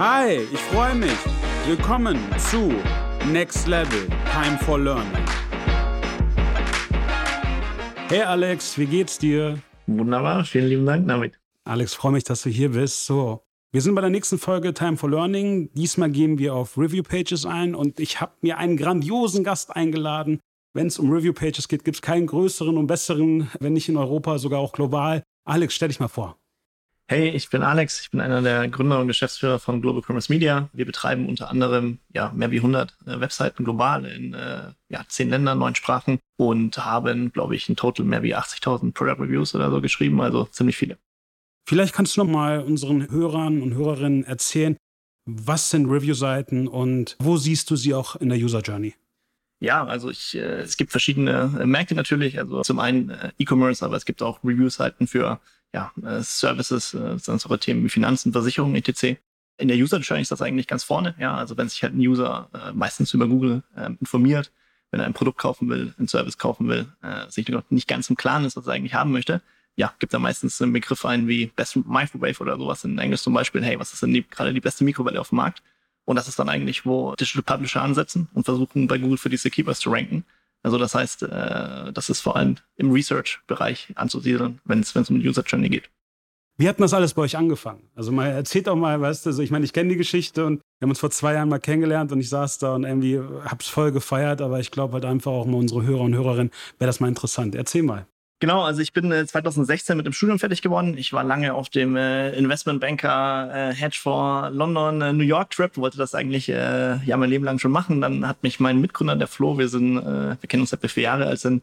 Hi, ich freue mich. Willkommen zu Next Level Time for Learning. Hey Alex, wie geht's dir? Wunderbar, vielen lieben Dank damit. Alex, freue mich, dass du hier bist. So, wir sind bei der nächsten Folge Time for Learning. Diesmal gehen wir auf Review Pages ein und ich habe mir einen grandiosen Gast eingeladen. Wenn es um Review Pages geht, gibt es keinen größeren und besseren, wenn nicht in Europa, sogar auch global. Alex, stell dich mal vor. Hey, ich bin Alex, ich bin einer der Gründer und Geschäftsführer von Global Commerce Media. Wir betreiben unter anderem ja, mehr wie 100 äh, Webseiten global in äh, ja, 10 Ländern, 9 Sprachen und haben, glaube ich, in total mehr wie 80.000 Product Reviews oder so geschrieben, also ziemlich viele. Vielleicht kannst du noch mal unseren Hörern und Hörerinnen erzählen, was sind Review-Seiten und wo siehst du sie auch in der User Journey? Ja, also ich, äh, es gibt verschiedene Märkte natürlich. Also zum einen äh, E-Commerce, aber es gibt auch Review-Seiten für ja, äh, Services, äh, sonst Themen wie Finanzen, Versicherungen, etc. In der User Journey ist das eigentlich ganz vorne. Ja, also wenn sich halt ein User äh, meistens über Google äh, informiert, wenn er ein Produkt kaufen will, einen Service kaufen will, äh, sich noch nicht ganz im Klaren ist, was er eigentlich haben möchte, ja, gibt da meistens einen Begriff ein wie Best Microwave oder sowas in Englisch zum Beispiel. Hey, was ist denn die, gerade die beste Mikrowelle auf dem Markt? Und das ist dann eigentlich, wo Digital Publisher ansetzen und versuchen, bei Google für diese Keywords zu ranken. Also das heißt, äh, das ist vor allem im Research-Bereich anzusiedeln, wenn es um User Journey geht. Wie hat denn das alles bei euch angefangen? Also mal erzählt doch mal, weißt du, also ich meine, ich kenne die Geschichte und wir haben uns vor zwei Jahren mal kennengelernt und ich saß da und irgendwie hab's voll gefeiert, aber ich glaube halt einfach auch mal unsere Hörer und Hörerinnen wäre das mal interessant. Erzähl mal. Genau, also ich bin äh, 2016 mit dem Studium fertig geworden. Ich war lange auf dem äh, Investmentbanker äh, Hedgefonds London äh, New York Trip, wollte das eigentlich äh, ja mein Leben lang schon machen. Dann hat mich mein Mitgründer der Flo, wir sind, äh, wir kennen uns seit vier Jahre, als äh,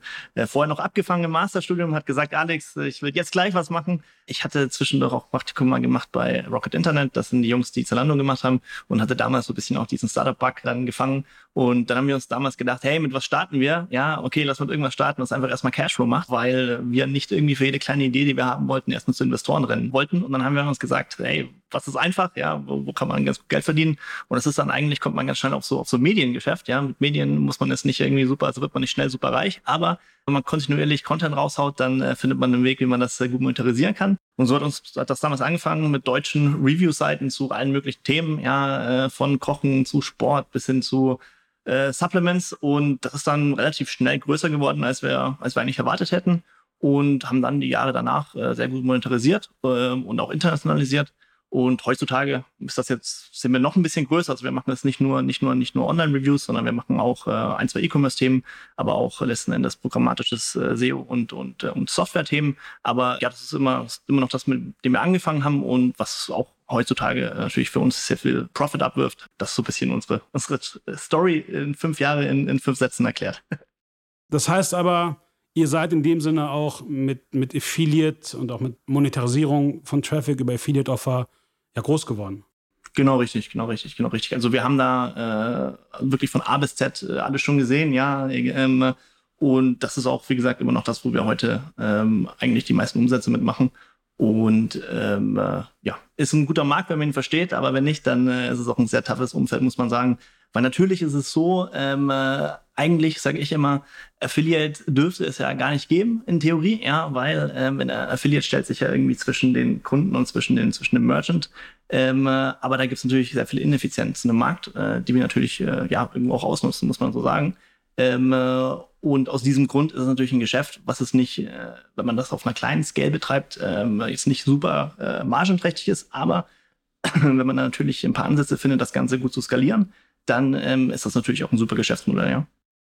vorher noch abgefangen im Masterstudium, hat gesagt, Alex, ich will jetzt gleich was machen. Ich hatte zwischendurch auch Praktikum mal gemacht bei Rocket Internet. Das sind die Jungs, die Zalando gemacht haben und hatte damals so ein bisschen auch diesen Startup-Bug dann gefangen. Und dann haben wir uns damals gedacht, hey, mit was starten wir? Ja, okay, lass mit irgendwas starten, was einfach erstmal Cashflow macht, weil wir nicht irgendwie für jede kleine Idee, die wir haben wollten, erstmal zu Investoren rennen wollten. Und dann haben wir uns gesagt, hey, was ist einfach? Ja, wo, wo kann man ganz gut Geld verdienen? Und das ist dann eigentlich, kommt man ganz schnell auf so, auf so Mediengeschäft. Ja, mit Medien muss man jetzt nicht irgendwie super, also wird man nicht schnell super reich, aber wenn man kontinuierlich Content raushaut, dann äh, findet man einen Weg, wie man das äh, gut monetarisieren kann. Und so hat uns hat das damals angefangen mit deutschen Review-Seiten zu allen möglichen Themen, ja, äh, von Kochen zu Sport bis hin zu äh, Supplements. Und das ist dann relativ schnell größer geworden, als wir, als wir eigentlich erwartet hätten. Und haben dann die Jahre danach äh, sehr gut monetarisiert äh, und auch internationalisiert. Und heutzutage ist das jetzt, sind wir noch ein bisschen größer. Also wir machen das nicht nur, nicht nur, nicht nur Online-Reviews, sondern wir machen auch äh, ein, zwei E-Commerce-Themen, aber auch letzten Endes programmatisches äh, SEO und, und, äh, und Software-Themen. Aber ja, das ist immer, ist immer noch das, mit dem wir angefangen haben und was auch heutzutage äh, natürlich für uns sehr viel Profit abwirft. Das ist so ein bisschen unsere, unsere Story in fünf Jahre in, in fünf Sätzen erklärt. Das heißt aber, ihr seid in dem Sinne auch mit, mit Affiliate und auch mit Monetarisierung von Traffic über Affiliate-Offer ja groß geworden. Genau richtig, genau richtig, genau richtig. Also wir haben da äh, wirklich von A bis Z äh, alles schon gesehen, ja. Ähm, und das ist auch, wie gesagt, immer noch das, wo wir heute ähm, eigentlich die meisten Umsätze mitmachen. Und ähm, äh, ja, ist ein guter Markt, wenn man ihn versteht, aber wenn nicht, dann äh, ist es auch ein sehr toughes Umfeld, muss man sagen. Weil natürlich ist es so, ähm, äh, eigentlich sage ich immer, Affiliate dürfte es ja gar nicht geben in Theorie, ja, weil ähm, der Affiliate stellt sich ja irgendwie zwischen den Kunden und zwischen den zwischen dem Merchant, ähm, äh, aber da gibt es natürlich sehr viele Ineffizienzen im Markt, äh, die wir natürlich äh, ja irgendwo auch ausnutzen, muss man so sagen. Ähm, äh, und aus diesem Grund ist es natürlich ein Geschäft, was es nicht, äh, wenn man das auf einer kleinen Scale betreibt, ähm, jetzt nicht super äh, margenträchtig ist, aber wenn man da natürlich ein paar Ansätze findet, das Ganze gut zu skalieren, dann ähm, ist das natürlich auch ein super Geschäftsmodell, ja.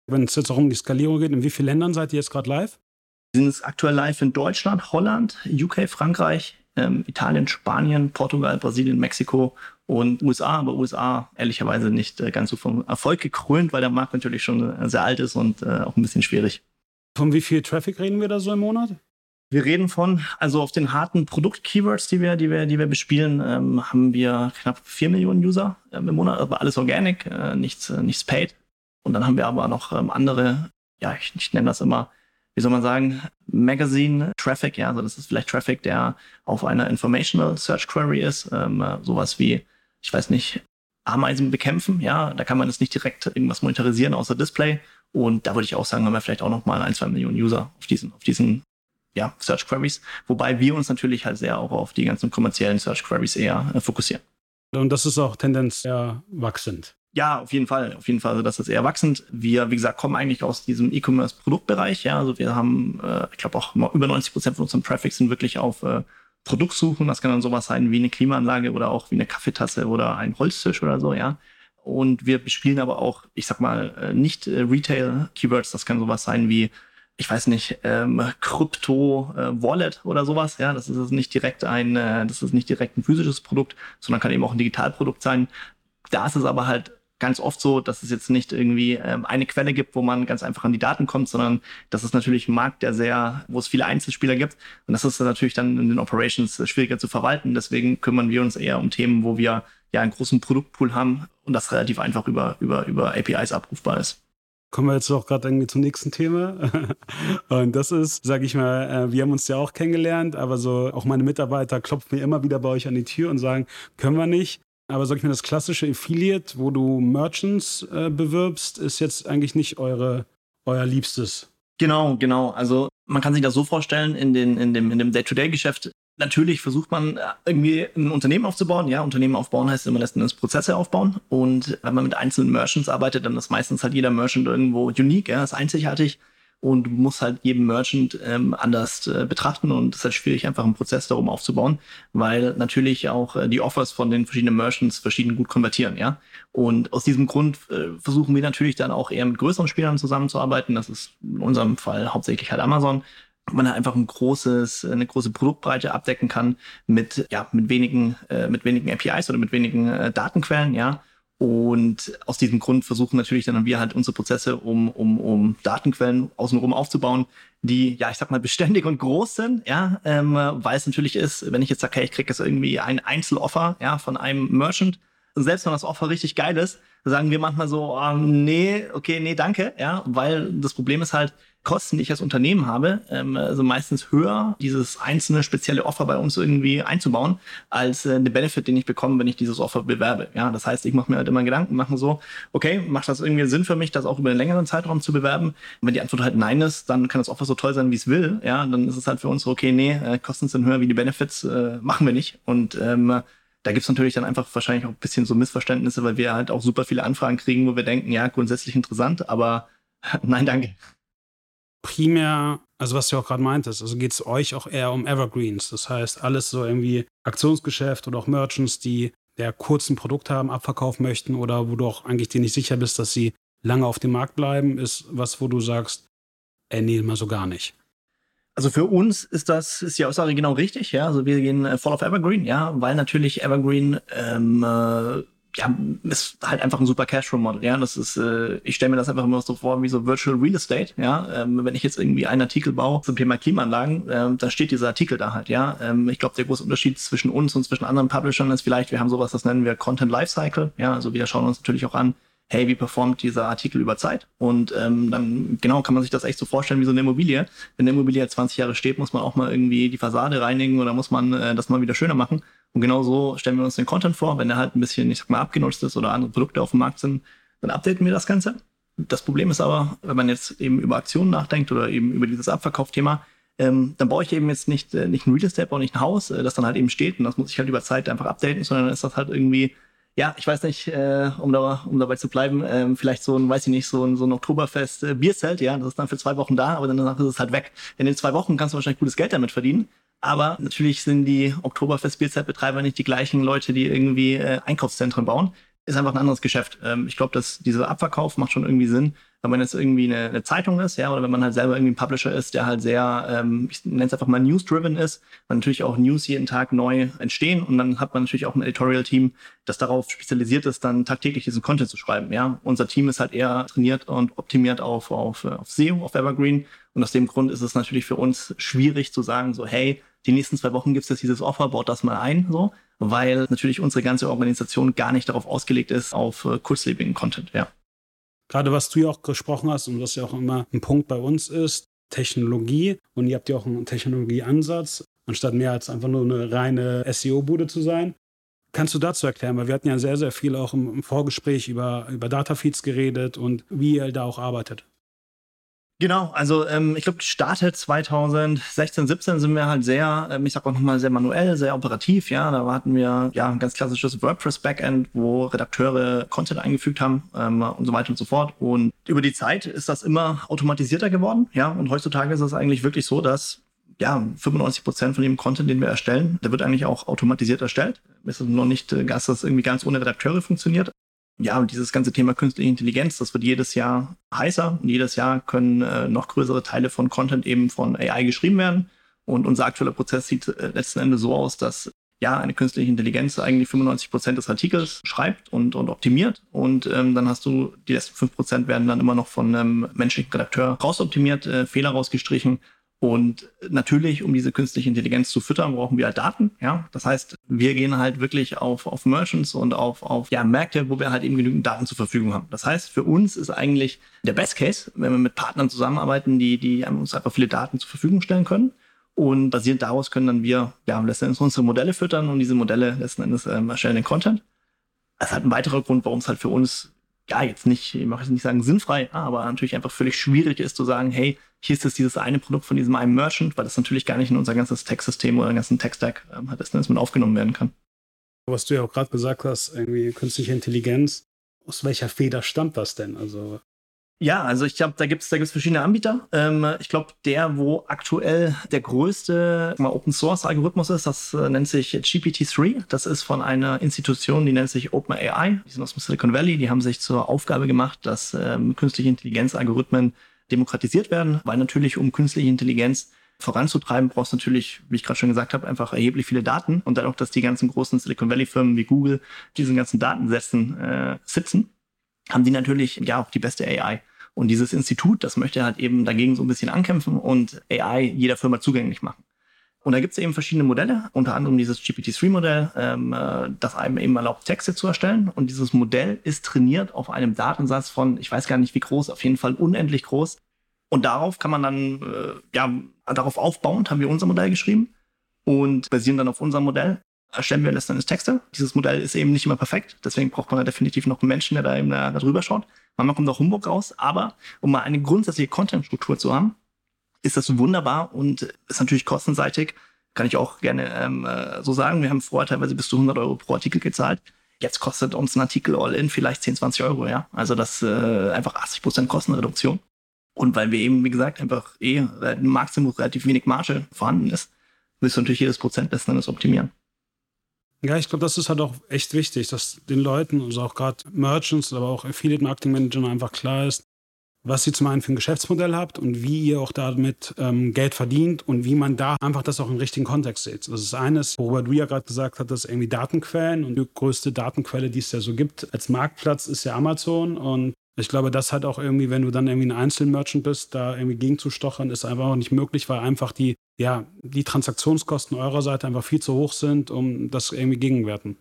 Wenn es jetzt auch um die Skalierung geht, in wie vielen Ländern seid ihr jetzt gerade live? Wir sind jetzt aktuell live in Deutschland, Holland, UK, Frankreich, ähm, Italien, Spanien, Portugal, Brasilien, Mexiko und USA, aber USA ehrlicherweise nicht äh, ganz so vom Erfolg gekrönt, weil der Markt natürlich schon äh, sehr alt ist und äh, auch ein bisschen schwierig. Von wie viel Traffic reden wir da so im Monat? Wir reden von, also auf den harten Produkt-Keywords, die wir, die wir, die wir bespielen, ähm, haben wir knapp vier Millionen User ähm, im Monat, aber alles organic, äh, nichts, äh, nichts paid. Und dann haben wir aber noch ähm, andere, ja, ich, ich nenne das immer, wie soll man sagen, Magazine Traffic, ja, also das ist vielleicht Traffic, der auf einer Informational Search Query ist, ähm, äh, sowas wie, ich weiß nicht, Ameisen bekämpfen, ja, da kann man jetzt nicht direkt irgendwas monetarisieren außer Display. Und da würde ich auch sagen, haben wir vielleicht auch noch mal ein, zwei Millionen User auf diesen, auf diesen ja, Search Queries, wobei wir uns natürlich halt sehr auch auf die ganzen kommerziellen Search Queries eher äh, fokussieren. Und das ist auch Tendenz eher wachsend. Ja, auf jeden Fall, auf jeden Fall. Also das ist eher wachsend. Wir, wie gesagt, kommen eigentlich aus diesem E-Commerce-Produktbereich. Ja, also wir haben, äh, ich glaube auch über 90 Prozent von unserem Traffic sind wirklich auf äh, Produktsuchen. Das kann dann sowas sein wie eine Klimaanlage oder auch wie eine Kaffeetasse oder ein Holztisch oder so. Ja, und wir bespielen aber auch, ich sag mal, äh, nicht äh, Retail-Keywords. Das kann sowas sein wie, ich weiß nicht, ähm, Krypto-Wallet äh, oder sowas. Ja, das ist nicht direkt ein, äh, das ist nicht direkt ein physisches Produkt, sondern kann eben auch ein Digitalprodukt sein. Da ist es aber halt ganz oft so, dass es jetzt nicht irgendwie ähm, eine Quelle gibt, wo man ganz einfach an die Daten kommt, sondern das ist natürlich ein Markt, der sehr, wo es viele Einzelspieler gibt. Und das ist natürlich dann in den Operations schwieriger zu verwalten. Deswegen kümmern wir uns eher um Themen, wo wir ja einen großen Produktpool haben und das relativ einfach über, über, über APIs abrufbar ist. Kommen wir jetzt auch gerade irgendwie zum nächsten Thema. Und das ist, sage ich mal, äh, wir haben uns ja auch kennengelernt, aber so auch meine Mitarbeiter klopfen mir immer wieder bei euch an die Tür und sagen, können wir nicht. Aber sag ich mal, das klassische Affiliate, wo du Merchants äh, bewirbst, ist jetzt eigentlich nicht eure, euer Liebstes. Genau, genau. Also man kann sich das so vorstellen, in, den, in dem, in dem Day-to-Day-Geschäft, natürlich versucht man äh, irgendwie ein Unternehmen aufzubauen. Ja, Unternehmen aufbauen heißt immer letzten Endes Prozesse aufbauen. Und wenn man mit einzelnen Merchants arbeitet, dann ist meistens halt jeder Merchant irgendwo unique, ja, ist einzigartig und muss halt jeden Merchant ähm, anders äh, betrachten und es ist halt schwierig, einfach einen Prozess darum aufzubauen, weil natürlich auch äh, die Offers von den verschiedenen Merchants verschieden gut konvertieren, ja. Und aus diesem Grund äh, versuchen wir natürlich dann auch eher mit größeren Spielern zusammenzuarbeiten. Das ist in unserem Fall hauptsächlich halt Amazon man halt einfach ein großes, eine große Produktbreite abdecken kann mit, ja, mit wenigen, äh, mit wenigen APIs oder mit wenigen äh, Datenquellen, ja. Und aus diesem Grund versuchen natürlich dann wir halt unsere Prozesse, um, um, um Datenquellen außenrum aufzubauen, die, ja, ich sag mal, beständig und groß sind, ja, ähm, weil es natürlich ist, wenn ich jetzt sage, hey, ich kriege jetzt irgendwie ein Einzeloffer, ja, von einem Merchant, und selbst wenn das Offer richtig geil ist, sagen wir manchmal so, oh, nee, okay, nee, danke, ja, weil das Problem ist halt, Kosten, die ich als Unternehmen habe, ähm, also meistens höher, dieses einzelne spezielle Offer bei uns irgendwie einzubauen, als äh, den Benefit, den ich bekomme, wenn ich dieses Offer bewerbe. Ja, das heißt, ich mache mir halt immer Gedanken, machen so, okay, macht das irgendwie Sinn für mich, das auch über einen längeren Zeitraum zu bewerben? wenn die Antwort halt nein ist, dann kann das Offer so toll sein, wie es will. Ja, dann ist es halt für uns so, okay, nee, äh, Kosten sind höher wie die Benefits, äh, machen wir nicht. Und ähm, da gibt's natürlich dann einfach wahrscheinlich auch ein bisschen so Missverständnisse, weil wir halt auch super viele Anfragen kriegen, wo wir denken, ja, grundsätzlich interessant, aber nein, danke primär, also was du auch gerade meintest, also geht es euch auch eher um Evergreens. Das heißt, alles so irgendwie Aktionsgeschäft oder auch Merchants, die der kurzen Produkt haben, abverkaufen möchten oder wo du auch eigentlich dir nicht sicher bist, dass sie lange auf dem Markt bleiben, ist was, wo du sagst, ey, nee, mal so gar nicht. Also für uns ist das, ist die Aussage genau richtig, ja. Also wir gehen voll auf Evergreen, ja, weil natürlich Evergreen ähm, äh, ja, ist halt einfach ein super Cashflow-Model, ja. Das ist, äh, ich stelle mir das einfach immer so vor wie so Virtual Real Estate, ja. Ähm, wenn ich jetzt irgendwie einen Artikel baue zum Thema Klimaanlagen, ähm, dann steht dieser Artikel da halt, ja. Ähm, ich glaube, der große Unterschied zwischen uns und zwischen anderen Publishern ist vielleicht, wir haben sowas, das nennen wir Content Lifecycle, ja. Also wir schauen uns natürlich auch an, hey, wie performt dieser Artikel über Zeit? Und ähm, dann genau kann man sich das echt so vorstellen wie so eine Immobilie. Wenn eine Immobilie 20 Jahre steht, muss man auch mal irgendwie die Fassade reinigen oder muss man äh, das mal wieder schöner machen. Und genau so stellen wir uns den Content vor. Wenn er halt ein bisschen, ich sag mal, abgenutzt ist oder andere Produkte auf dem Markt sind, dann updaten wir das Ganze. Das Problem ist aber, wenn man jetzt eben über Aktionen nachdenkt oder eben über dieses Abverkaufthema, ähm, dann baue ich eben jetzt nicht, äh, nicht ein Real Estate, baue nicht ein Haus, äh, das dann halt eben steht und das muss ich halt über Zeit einfach updaten, sondern dann ist das halt irgendwie ja, ich weiß nicht, äh, um, da, um dabei zu bleiben, ähm, vielleicht so ein, weiß ich nicht, so ein, so ein Oktoberfest äh, Bierzelt, ja, das ist dann für zwei Wochen da, aber danach ist es halt weg. In den zwei Wochen kannst du wahrscheinlich gutes Geld damit verdienen. Aber natürlich sind die Oktoberfest-Bierzeltbetreiber nicht die gleichen Leute, die irgendwie äh, Einkaufszentren bauen. Ist einfach ein anderes Geschäft. Ähm, ich glaube, dass dieser Abverkauf macht schon irgendwie Sinn wenn man jetzt irgendwie eine, eine, Zeitung ist, ja, oder wenn man halt selber irgendwie ein Publisher ist, der halt sehr, ähm, ich nenne es einfach mal News-driven ist, weil natürlich auch News jeden Tag neu entstehen und dann hat man natürlich auch ein Editorial-Team, das darauf spezialisiert ist, dann tagtäglich diesen Content zu schreiben, ja. Unser Team ist halt eher trainiert und optimiert auf, auf, auf SEO, auf Evergreen und aus dem Grund ist es natürlich für uns schwierig zu sagen, so, hey, die nächsten zwei Wochen gibt es jetzt dieses Offer, baut das mal ein, so, weil natürlich unsere ganze Organisation gar nicht darauf ausgelegt ist, auf äh, kurzlebigen Content, ja. Gerade was du ja auch gesprochen hast und was ja auch immer ein Punkt bei uns ist, Technologie. Und ihr habt ja auch einen Technologieansatz, anstatt mehr als einfach nur eine reine SEO-Bude zu sein. Kannst du dazu erklären? Weil wir hatten ja sehr, sehr viel auch im Vorgespräch über, über Datafeeds geredet und wie ihr da auch arbeitet. Genau, also ähm, ich glaube, gestartet 2016, 17 sind wir halt sehr, ähm, ich sag auch nochmal sehr manuell, sehr operativ, ja. Da hatten wir ja ein ganz klassisches WordPress-Backend, wo Redakteure Content eingefügt haben ähm, und so weiter und so fort. Und über die Zeit ist das immer automatisierter geworden, ja. Und heutzutage ist es eigentlich wirklich so, dass ja, 95 Prozent von dem Content, den wir erstellen, der wird eigentlich auch automatisiert erstellt. Es ist noch nicht, äh, dass das irgendwie ganz ohne Redakteure funktioniert ja, und dieses ganze Thema künstliche Intelligenz, das wird jedes Jahr heißer und jedes Jahr können äh, noch größere Teile von Content eben von AI geschrieben werden. Und unser aktueller Prozess sieht äh, letzten Endes so aus, dass ja eine künstliche Intelligenz eigentlich 95 Prozent des Artikels schreibt und, und optimiert. Und ähm, dann hast du die letzten fünf Prozent werden dann immer noch von einem menschlichen Redakteur rausoptimiert, äh, Fehler rausgestrichen und natürlich, um diese künstliche Intelligenz zu füttern, brauchen wir halt Daten. Ja, das heißt, wir gehen halt wirklich auf, auf Merchants und auf, auf ja, Märkte, wo wir halt eben genügend Daten zur Verfügung haben. Das heißt, für uns ist eigentlich der Best Case, wenn wir mit Partnern zusammenarbeiten, die, die uns einfach viele Daten zur Verfügung stellen können. Und basierend daraus können dann wir ja, letzten Endes unsere Modelle füttern und diese Modelle letzten Endes ähm, erstellen den Content. Das ist halt ein weiterer Grund, warum es halt für uns ja, jetzt nicht, ich möchte nicht sagen sinnfrei, aber natürlich einfach völlig schwierig ist zu sagen, hey, hier ist jetzt dieses eine Produkt von diesem einen Merchant, weil das natürlich gar nicht in unser ganzes Tech-System oder den ganzen Tech-Stack ähm, hat, dass man aufgenommen werden kann. Was du ja auch gerade gesagt hast, irgendwie künstliche Intelligenz, aus welcher Feder stammt das denn? Also ja, also ich glaube, da gibt's da gibt's verschiedene Anbieter. Ähm, ich glaube, der, wo aktuell der größte mal, Open Source Algorithmus ist, das äh, nennt sich GPT-3. Das ist von einer Institution, die nennt sich OpenAI. Die sind aus dem Silicon Valley. Die haben sich zur Aufgabe gemacht, dass ähm, künstliche Intelligenz-Algorithmen demokratisiert werden, weil natürlich um künstliche Intelligenz voranzutreiben, brauchst du natürlich, wie ich gerade schon gesagt habe, einfach erheblich viele Daten und dann auch, dass die ganzen großen Silicon Valley Firmen wie Google diesen ganzen Datensätzen äh, sitzen, haben die natürlich ja auch die beste AI. Und dieses Institut, das möchte halt eben dagegen so ein bisschen ankämpfen und AI jeder Firma zugänglich machen. Und da gibt es eben verschiedene Modelle, unter anderem dieses GPT-3-Modell, ähm, äh, das einem eben erlaubt, Texte zu erstellen. Und dieses Modell ist trainiert auf einem Datensatz von, ich weiß gar nicht wie groß, auf jeden Fall unendlich groß. Und darauf kann man dann, äh, ja, darauf aufbauend haben wir unser Modell geschrieben und basieren dann auf unserem Modell erstellen wir letzten Endes Texte. Dieses Modell ist eben nicht immer perfekt, deswegen braucht man da definitiv noch einen Menschen, der da eben da, da drüber schaut. Manchmal kommt auch Humbug raus, aber um mal eine grundsätzliche Content-Struktur zu haben, ist das wunderbar und ist natürlich kostenseitig. Kann ich auch gerne ähm, äh, so sagen. Wir haben vorher teilweise bis zu 100 Euro pro Artikel gezahlt. Jetzt kostet uns ein Artikel All-In vielleicht 10, 20 Euro, ja. Also das äh, einfach 80 Prozent Kostenreduktion. Und weil wir eben, wie gesagt, einfach eh im Markt sind, wo relativ wenig Marge vorhanden ist, willst du natürlich jedes Prozent letzten Endes optimieren. Ja, ich glaube, das ist halt auch echt wichtig, dass den Leuten, also auch gerade Merchants, aber auch Affiliate Marketing Managern einfach klar ist, was ihr zum einen für ein Geschäftsmodell habt und wie ihr auch damit ähm, Geld verdient und wie man da einfach das auch im richtigen Kontext sieht. Das ist eines, worüber du ja gerade gesagt hast, dass irgendwie Datenquellen und die größte Datenquelle, die es ja so gibt als Marktplatz, ist ja Amazon und ich glaube, das halt auch irgendwie, wenn du dann irgendwie ein Einzelmerchant bist, da irgendwie gegenzustochern, ist einfach auch nicht möglich, weil einfach die, ja, die Transaktionskosten eurer Seite einfach viel zu hoch sind, um das irgendwie gegenwerten.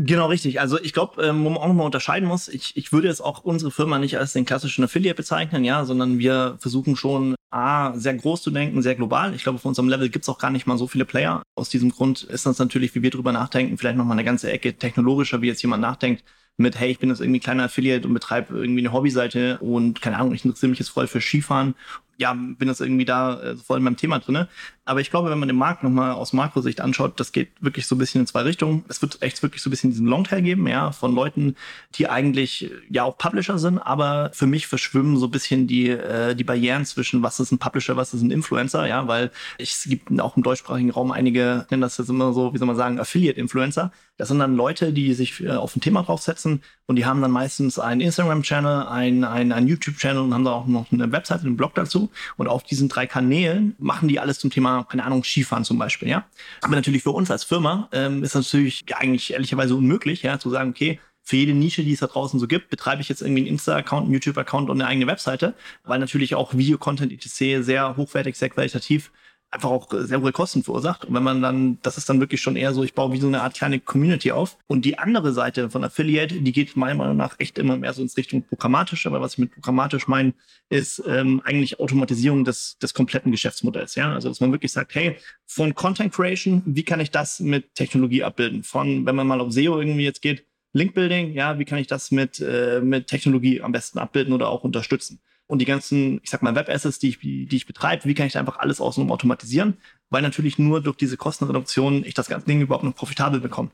Genau, richtig. Also ich glaube, ähm, wo man auch nochmal unterscheiden muss, ich, ich würde jetzt auch unsere Firma nicht als den klassischen Affiliate bezeichnen, ja, sondern wir versuchen schon A, sehr groß zu denken, sehr global. Ich glaube, auf unserem Level gibt's auch gar nicht mal so viele Player. Aus diesem Grund ist das natürlich, wie wir drüber nachdenken, vielleicht nochmal eine ganze Ecke technologischer, wie jetzt jemand nachdenkt, mit, hey, ich bin jetzt irgendwie kleiner Affiliate und betreibe irgendwie eine Hobbyseite und keine Ahnung, ich interessiere mich jetzt voll für Skifahren. Ja, bin jetzt irgendwie da äh, voll in meinem Thema drinne. Aber ich glaube, wenn man den Markt nochmal aus Makrosicht anschaut, das geht wirklich so ein bisschen in zwei Richtungen. Es wird echt wirklich so ein bisschen diesen Longtail geben, ja, von Leuten, die eigentlich äh, ja auch Publisher sind, aber für mich verschwimmen so ein bisschen die, äh, die Barrieren zwischen was ist ein Publisher, was ist ein Influencer, ja, weil es gibt auch im deutschsprachigen Raum einige, nennen das jetzt immer so, wie soll man sagen, Affiliate-Influencer. Das sind dann Leute, die sich äh, auf ein Thema draufsetzen und die haben dann meistens einen Instagram-Channel, einen, einen, einen YouTube-Channel und haben da auch noch eine Webseite, einen Blog dazu. Und auf diesen drei Kanälen machen die alles zum Thema, keine Ahnung, Skifahren zum Beispiel, ja. Aber natürlich für uns als Firma ähm, ist das natürlich ja, eigentlich ehrlicherweise unmöglich, ja, zu sagen, okay, für jede Nische, die es da draußen so gibt, betreibe ich jetzt irgendwie einen Insta-Account, einen YouTube-Account und eine eigene Webseite, weil natürlich auch Videocontent etc. sehr hochwertig, sehr qualitativ einfach auch sehr hohe Kosten verursacht. Und wenn man dann, das ist dann wirklich schon eher so, ich baue wie so eine Art kleine Community auf. Und die andere Seite von Affiliate, die geht meiner Meinung nach echt immer mehr so ins Richtung programmatisch. Aber was ich mit programmatisch meine, ist ähm, eigentlich Automatisierung des, des kompletten Geschäftsmodells. Ja, also dass man wirklich sagt, hey, von Content Creation, wie kann ich das mit Technologie abbilden? Von, wenn man mal auf SEO irgendwie jetzt geht, Link Building, ja, wie kann ich das mit, äh, mit Technologie am besten abbilden oder auch unterstützen? Und die ganzen, ich sag mal, Web-Assets, die ich, die ich betreibe, wie kann ich da einfach alles außenrum automatisieren? Weil natürlich nur durch diese Kostenreduktion ich das ganze Ding überhaupt noch profitabel bekomme.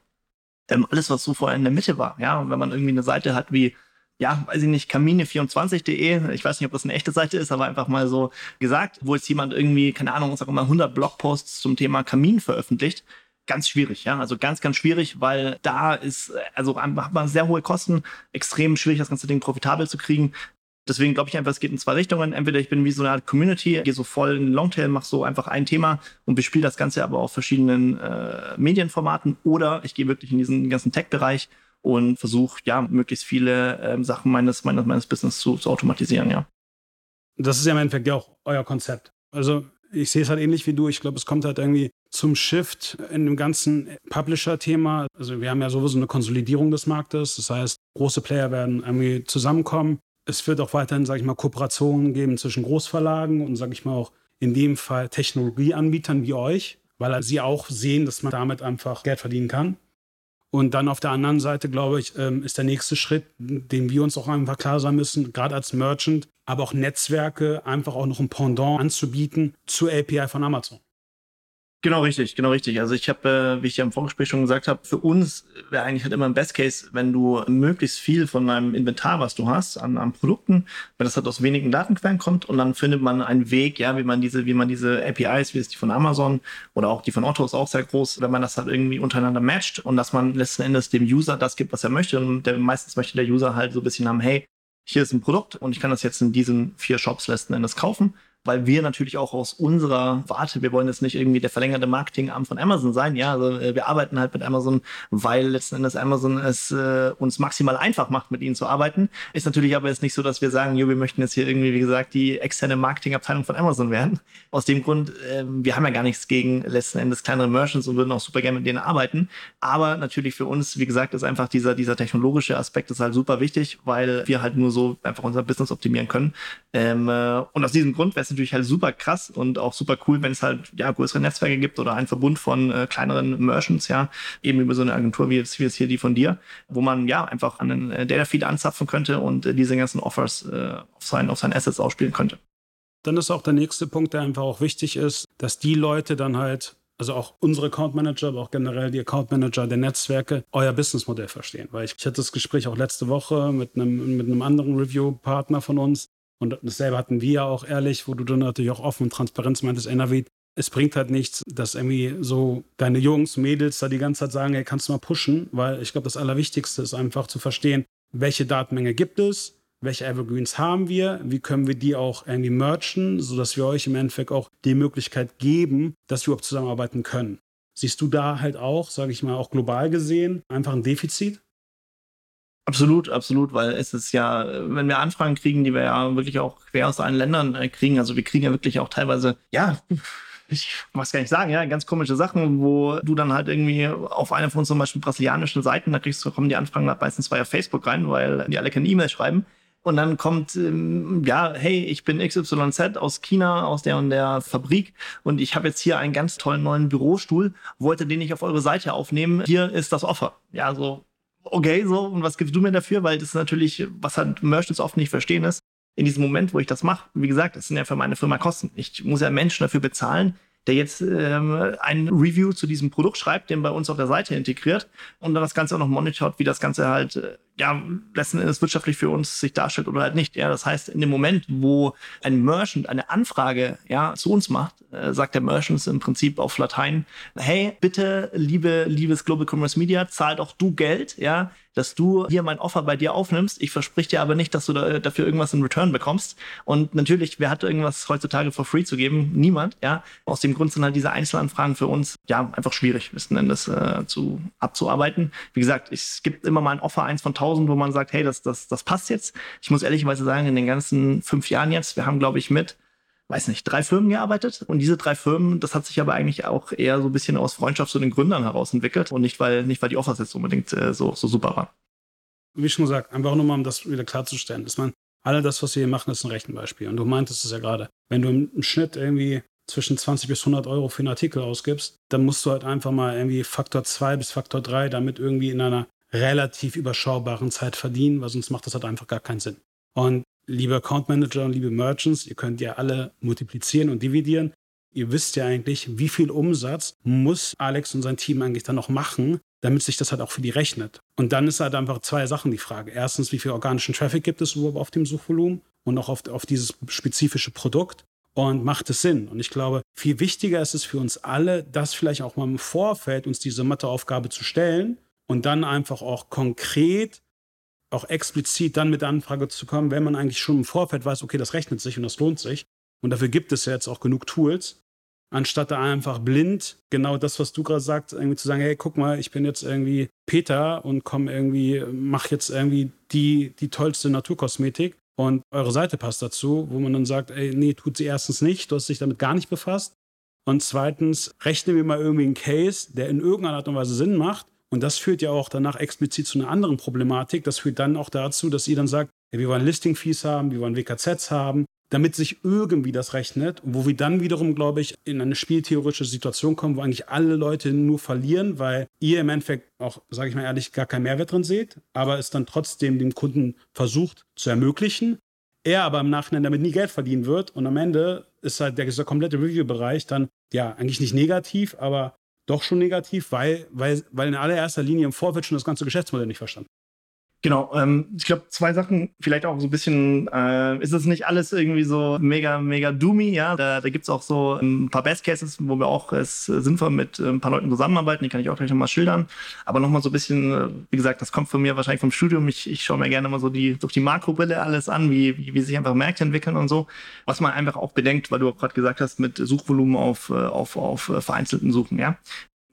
Ähm, alles, was so vorher in der Mitte war, ja, und wenn man irgendwie eine Seite hat wie ja, weiß ich nicht, kamine24.de, ich weiß nicht, ob das eine echte Seite ist, aber einfach mal so gesagt, wo jetzt jemand irgendwie, keine Ahnung, sag mal 100 Blogposts zum Thema Kamin veröffentlicht, ganz schwierig, ja, also ganz, ganz schwierig, weil da ist, also hat man sehr hohe Kosten, extrem schwierig, das ganze Ding profitabel zu kriegen. Deswegen glaube ich einfach, es geht in zwei Richtungen. Entweder ich bin wie so eine Art Community, gehe so voll in den Longtail, mache so einfach ein Thema und bespiele das Ganze aber auf verschiedenen äh, Medienformaten, oder ich gehe wirklich in diesen ganzen Tech-Bereich und versuche ja möglichst viele ähm, Sachen meines, meines, meines Business zu, zu automatisieren, ja. Das ist ja im Endeffekt ja auch euer Konzept. Also ich sehe es halt ähnlich wie du. Ich glaube, es kommt halt irgendwie zum Shift in dem ganzen Publisher-Thema. Also wir haben ja sowieso eine Konsolidierung des Marktes. Das heißt, große Player werden irgendwie zusammenkommen. Es wird auch weiterhin, sage ich mal, Kooperationen geben zwischen Großverlagen und, sage ich mal, auch in dem Fall Technologieanbietern wie euch, weil sie auch sehen, dass man damit einfach Geld verdienen kann. Und dann auf der anderen Seite, glaube ich, ähm, ist der nächste Schritt, den wir uns auch einfach klar sein müssen, gerade als Merchant, aber auch Netzwerke, einfach auch noch ein Pendant anzubieten zur API von Amazon. Genau richtig, genau richtig. Also ich habe, äh, wie ich ja im Vorgespräch schon gesagt habe, für uns wäre eigentlich halt immer ein Best Case, wenn du möglichst viel von deinem Inventar, was du hast, an, an Produkten, wenn das halt aus wenigen Datenquellen kommt und dann findet man einen Weg, ja, wie man diese, wie man diese APIs, wie es die von Amazon oder auch die von Otto ist auch sehr groß, wenn man das halt irgendwie untereinander matcht und dass man letzten Endes dem User das gibt, was er möchte und der, meistens möchte der User halt so ein bisschen haben, hey, hier ist ein Produkt und ich kann das jetzt in diesen vier Shops letzten Endes kaufen weil wir natürlich auch aus unserer Warte, wir wollen jetzt nicht irgendwie der verlängerte Marketingarm von Amazon sein, ja, also äh, wir arbeiten halt mit Amazon, weil letzten Endes Amazon es äh, uns maximal einfach macht, mit ihnen zu arbeiten. Ist natürlich aber jetzt nicht so, dass wir sagen, jo, wir möchten jetzt hier irgendwie, wie gesagt, die externe Marketingabteilung von Amazon werden. Aus dem Grund, äh, wir haben ja gar nichts gegen letzten Endes kleinere Merchants und würden auch super gerne mit denen arbeiten. Aber natürlich für uns, wie gesagt, ist einfach dieser, dieser technologische Aspekt ist halt super wichtig, weil wir halt nur so einfach unser Business optimieren können. Ähm, äh, und aus diesem Grund es natürlich halt super krass und auch super cool, wenn es halt ja größere Netzwerke gibt oder einen Verbund von äh, kleineren Merchants, ja, eben über so eine Agentur wie jetzt, wie jetzt hier die von dir, wo man ja einfach an den äh, Data Feed anzapfen könnte und äh, diese ganzen Offers äh, auf, seinen, auf seinen Assets ausspielen könnte. Dann ist auch der nächste Punkt, der einfach auch wichtig ist, dass die Leute dann halt also auch unsere Account Manager, aber auch generell die Account Manager der Netzwerke, euer Businessmodell verstehen. Weil ich, ich hatte das Gespräch auch letzte Woche mit einem, mit einem anderen Review-Partner von uns, und dasselbe hatten wir ja auch ehrlich, wo du dann natürlich auch offen und Transparenz meintest, NRW, es bringt halt nichts, dass irgendwie so deine Jungs, Mädels da die ganze Zeit sagen, hey, kannst du mal pushen, weil ich glaube, das Allerwichtigste ist einfach zu verstehen, welche Datenmenge gibt es, welche Evergreens haben wir, wie können wir die auch irgendwie merchen, sodass wir euch im Endeffekt auch die Möglichkeit geben, dass wir überhaupt zusammenarbeiten können. Siehst du da halt auch, sage ich mal, auch global gesehen, einfach ein Defizit? Absolut, absolut, weil es ist ja, wenn wir Anfragen kriegen, die wir ja wirklich auch quer aus allen Ländern äh, kriegen, also wir kriegen ja wirklich auch teilweise, ja, ich weiß gar nicht sagen, ja, ganz komische Sachen, wo du dann halt irgendwie auf einer von zum Beispiel brasilianischen Seiten, da kriegst du, kommen die Anfragen meistens bei Facebook rein, weil die alle keine E-Mail schreiben. Und dann kommt, ähm, ja, hey, ich bin XYZ aus China, aus der und der Fabrik und ich habe jetzt hier einen ganz tollen neuen Bürostuhl, wollte den nicht auf eure Seite aufnehmen. Hier ist das Offer. Ja, so okay, so, und was gibst du mir dafür? Weil das ist natürlich, was halt Merchants oft nicht verstehen ist, in diesem Moment, wo ich das mache, wie gesagt, das sind ja für meine Firma Kosten. Ich muss ja Menschen dafür bezahlen, der jetzt ähm, ein Review zu diesem Produkt schreibt, den bei uns auf der Seite integriert und dann das Ganze auch noch monitort, wie das Ganze halt äh, ja letzten Endes wirtschaftlich für uns sich darstellt oder halt nicht. Ja, das heißt, in dem Moment, wo ein Merchant eine Anfrage ja zu uns macht, äh, sagt der Merchant im Prinzip auf Latein: Hey, bitte, liebe liebes Global Commerce Media, zahlt auch du Geld, ja, dass du hier mein Offer bei dir aufnimmst. Ich versprich dir aber nicht, dass du da, dafür irgendwas in Return bekommst. Und natürlich, wer hat irgendwas heutzutage for free zu geben? Niemand, ja. Aus dem Grund sind halt diese Einzelanfragen für uns ja einfach schwierig, letzten Endes äh, zu abzuarbeiten. Wie gesagt, es gibt immer mal ein Offer eins von 1000, wo man sagt, hey, das, das, das passt jetzt. Ich muss ehrlicherweise sagen, in den ganzen fünf Jahren jetzt, wir haben, glaube ich, mit weiß nicht, drei Firmen gearbeitet. Und diese drei Firmen, das hat sich aber eigentlich auch eher so ein bisschen aus Freundschaft zu den Gründern heraus entwickelt und nicht, weil, nicht, weil die Offers jetzt unbedingt äh, so, so super waren. Wie schon gesagt, einfach nur mal, um das wieder klarzustellen, dass man, alle das, was wir hier machen, ist ein Rechenbeispiel. Und du meintest es ja gerade. Wenn du im Schnitt irgendwie zwischen 20 bis 100 Euro für einen Artikel ausgibst, dann musst du halt einfach mal irgendwie Faktor 2 bis Faktor 3 damit irgendwie in einer relativ überschaubaren Zeit verdienen, weil sonst macht das halt einfach gar keinen Sinn. Und liebe Account Manager und liebe Merchants, ihr könnt ja alle multiplizieren und dividieren. Ihr wisst ja eigentlich, wie viel Umsatz muss Alex und sein Team eigentlich dann noch machen, damit sich das halt auch für die rechnet. Und dann ist halt einfach zwei Sachen die Frage. Erstens, wie viel organischen Traffic gibt es überhaupt auf dem Suchvolumen und auch auf, auf dieses spezifische Produkt? Und macht es Sinn? Und ich glaube, viel wichtiger ist es für uns alle, das vielleicht auch mal im Vorfeld uns diese Matheaufgabe zu stellen und dann einfach auch konkret, auch explizit dann mit der Anfrage zu kommen, wenn man eigentlich schon im Vorfeld weiß, okay, das rechnet sich und das lohnt sich. Und dafür gibt es ja jetzt auch genug Tools, anstatt da einfach blind genau das, was du gerade sagst, irgendwie zu sagen, hey, guck mal, ich bin jetzt irgendwie Peter und komm irgendwie, mach jetzt irgendwie die, die tollste Naturkosmetik und eure Seite passt dazu, wo man dann sagt, ey, nee, tut sie erstens nicht, du hast dich damit gar nicht befasst. Und zweitens, rechnen wir mal irgendwie einen Case, der in irgendeiner Art und Weise Sinn macht. Und das führt ja auch danach explizit zu einer anderen Problematik. Das führt dann auch dazu, dass ihr dann sagt, ey, wir wollen Listing-Fees haben, wir wollen WKZs haben, damit sich irgendwie das rechnet, wo wir dann wiederum, glaube ich, in eine spieltheoretische Situation kommen, wo eigentlich alle Leute nur verlieren, weil ihr im Endeffekt auch, sage ich mal ehrlich, gar keinen Mehrwert drin seht, aber es dann trotzdem dem Kunden versucht zu ermöglichen, er aber im Nachhinein damit nie Geld verdienen wird und am Ende ist halt der, der komplette Review-Bereich dann, ja, eigentlich nicht negativ, aber doch schon negativ, weil, weil, weil in allererster Linie im Vorfeld schon das ganze Geschäftsmodell nicht verstanden. Genau, ähm, ich glaube, zwei Sachen, vielleicht auch so ein bisschen, äh, ist es nicht alles irgendwie so mega, mega doomy, ja. Da, da gibt es auch so ein paar Best Cases, wo wir auch es sinnvoll mit äh, ein paar Leuten zusammenarbeiten, die kann ich auch gleich nochmal schildern. Aber nochmal so ein bisschen, äh, wie gesagt, das kommt von mir wahrscheinlich vom Studium. Ich, ich schaue mir gerne mal so die durch die Makrobrille alles an, wie, wie, wie sich einfach Märkte entwickeln und so. Was man einfach auch bedenkt, weil du auch gerade gesagt hast, mit Suchvolumen auf, äh, auf, auf vereinzelten Suchen, ja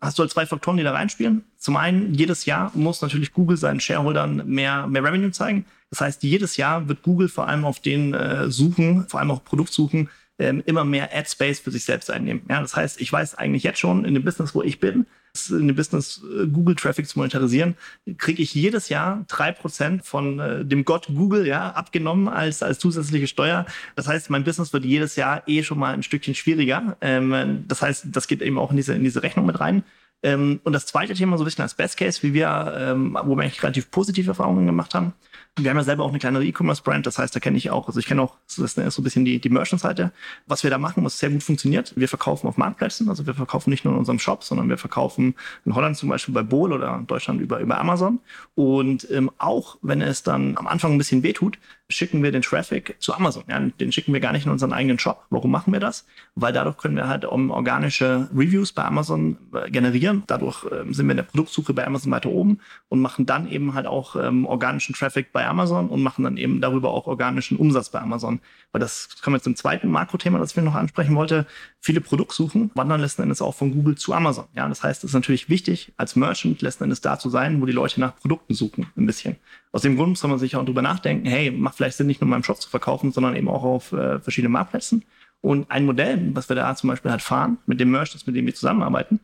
hast du halt zwei Faktoren, die da reinspielen. Zum einen, jedes Jahr muss natürlich Google seinen Shareholdern mehr, mehr Revenue zeigen. Das heißt, jedes Jahr wird Google vor allem auf den äh, Suchen, vor allem auch Produktsuchen, ähm, immer mehr Ad Space für sich selbst einnehmen. Ja, das heißt, ich weiß eigentlich jetzt schon in dem Business, wo ich bin, in dem Business äh, Google Traffic zu monetarisieren, kriege ich jedes Jahr drei Prozent von äh, dem Gott Google ja abgenommen als als zusätzliche Steuer. Das heißt, mein Business wird jedes Jahr eh schon mal ein Stückchen schwieriger. Ähm, das heißt, das geht eben auch in diese in diese Rechnung mit rein. Ähm, und das zweite Thema so ein bisschen als Best Case, wie wir, ähm, wo wir eigentlich relativ positive Erfahrungen gemacht haben, wir haben ja selber auch eine kleinere E-Commerce-Brand, das heißt, da kenne ich auch, also ich kenne auch, das ist so ein bisschen die, die Merchant-Seite. Was wir da machen, was sehr gut funktioniert, wir verkaufen auf Marktplätzen, also wir verkaufen nicht nur in unserem Shop, sondern wir verkaufen in Holland zum Beispiel bei Bohl oder in Deutschland über, über Amazon. Und ähm, auch wenn es dann am Anfang ein bisschen wehtut, schicken wir den Traffic zu Amazon. Ja, den schicken wir gar nicht in unseren eigenen Shop. Warum machen wir das? Weil dadurch können wir halt um organische Reviews bei Amazon äh, generieren. Dadurch ähm, sind wir in der Produktsuche bei Amazon weiter oben und machen dann eben halt auch ähm, organischen Traffic bei Amazon und machen dann eben darüber auch organischen Umsatz bei Amazon. Weil das kommen wir zum zweiten Makrothema, das ich noch ansprechen wollte. Viele Produktsuchen wandern letzten Endes auch von Google zu Amazon. Ja, das heißt, es ist natürlich wichtig, als Merchant letzten Endes da zu sein, wo die Leute nach Produkten suchen, ein bisschen. Aus dem Grund soll man sich auch darüber nachdenken, hey, macht vielleicht Sinn, nicht nur in meinem Shop zu verkaufen, sondern eben auch auf äh, verschiedenen Marktplätzen. Und ein Modell, was wir da zum Beispiel halt fahren, mit dem Merchants, mit dem wir zusammenarbeiten,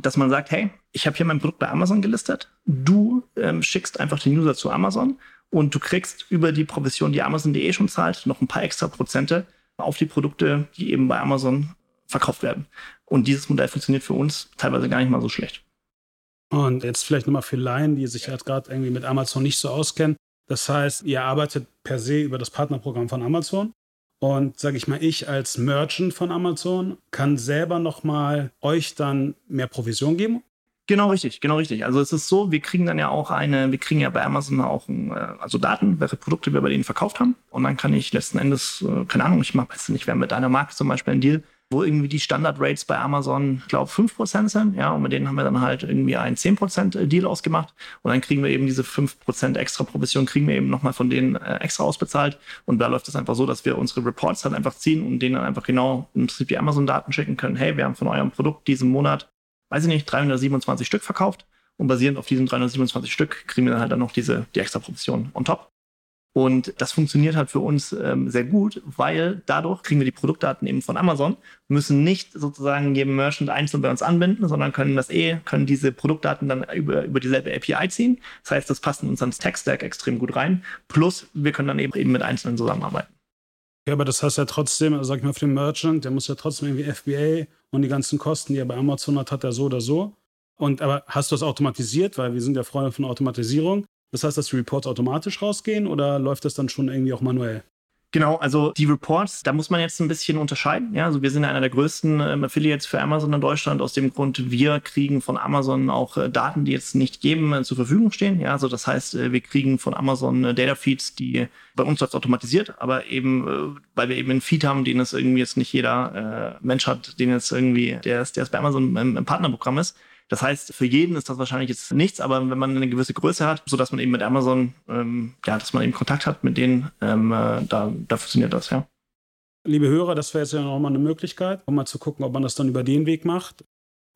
dass man sagt, hey, ich habe hier mein Produkt bei Amazon gelistet, du ähm, schickst einfach den User zu Amazon und du kriegst über die Provision, die Amazon.de schon zahlt, noch ein paar extra Prozente auf die Produkte, die eben bei Amazon verkauft werden. Und dieses Modell funktioniert für uns teilweise gar nicht mal so schlecht. Und jetzt vielleicht nochmal für Laien, die sich jetzt gerade irgendwie mit Amazon nicht so auskennen. Das heißt, ihr arbeitet per se über das Partnerprogramm von Amazon. Und sage ich mal, ich als Merchant von Amazon kann selber nochmal euch dann mehr Provision geben Genau richtig, genau richtig. Also es ist so, wir kriegen dann ja auch eine, wir kriegen ja bei Amazon auch ein, äh, also Daten, welche Produkte wir bei denen verkauft haben. Und dann kann ich letzten Endes, äh, keine Ahnung, ich mache jetzt nicht, wir haben mit einer Marke zum Beispiel einen Deal, wo irgendwie die Standard-Rates bei Amazon, ich glaube, 5% sind. Ja, und mit denen haben wir dann halt irgendwie einen 10% Deal ausgemacht. Und dann kriegen wir eben diese 5% extra Provision, kriegen wir eben nochmal von denen äh, extra ausbezahlt. Und da läuft es einfach so, dass wir unsere Reports dann einfach ziehen und denen dann einfach genau im Prinzip die Amazon-Daten schicken können. Hey, wir haben von eurem Produkt diesen Monat weiß ich nicht, 327 Stück verkauft. Und basierend auf diesen 327 Stück kriegen wir dann halt dann noch diese, die extra Provision on top. Und das funktioniert halt für uns ähm, sehr gut, weil dadurch kriegen wir die Produktdaten eben von Amazon, müssen nicht sozusagen jedem Merchant einzeln bei uns anbinden, sondern können das eh, können diese Produktdaten dann über, über dieselbe API ziehen. Das heißt, das passt in unseren Tech-Stack extrem gut rein. Plus, wir können dann eben, eben mit Einzelnen zusammenarbeiten. Ja, aber das heißt ja trotzdem, also sag ich mal, für den Merchant, der muss ja trotzdem irgendwie FBA und die ganzen Kosten, die er bei Amazon hat, hat er so oder so. Und aber hast du das automatisiert, weil wir sind ja Freunde von Automatisierung. Das heißt, dass die Reports automatisch rausgehen oder läuft das dann schon irgendwie auch manuell? Genau, also die Reports, da muss man jetzt ein bisschen unterscheiden. Ja, also wir sind einer der größten ähm, Affiliates für Amazon in Deutschland. Aus dem Grund, wir kriegen von Amazon auch äh, Daten, die jetzt nicht jedem äh, zur Verfügung stehen. Ja, also das heißt, äh, wir kriegen von Amazon äh, Data Feeds, die bei uns läuft automatisiert, aber eben, äh, weil wir eben einen Feed haben, den es irgendwie jetzt nicht jeder äh, Mensch hat, den jetzt irgendwie, der ist, der ist bei Amazon im, im Partnerprogramm ist. Das heißt, für jeden ist das wahrscheinlich jetzt nichts, aber wenn man eine gewisse Größe hat, so dass man eben mit Amazon, ähm, ja, dass man eben Kontakt hat mit denen, ähm, äh, da, da funktioniert das, ja. Liebe Hörer, das wäre jetzt ja nochmal eine Möglichkeit, um mal zu gucken, ob man das dann über den Weg macht.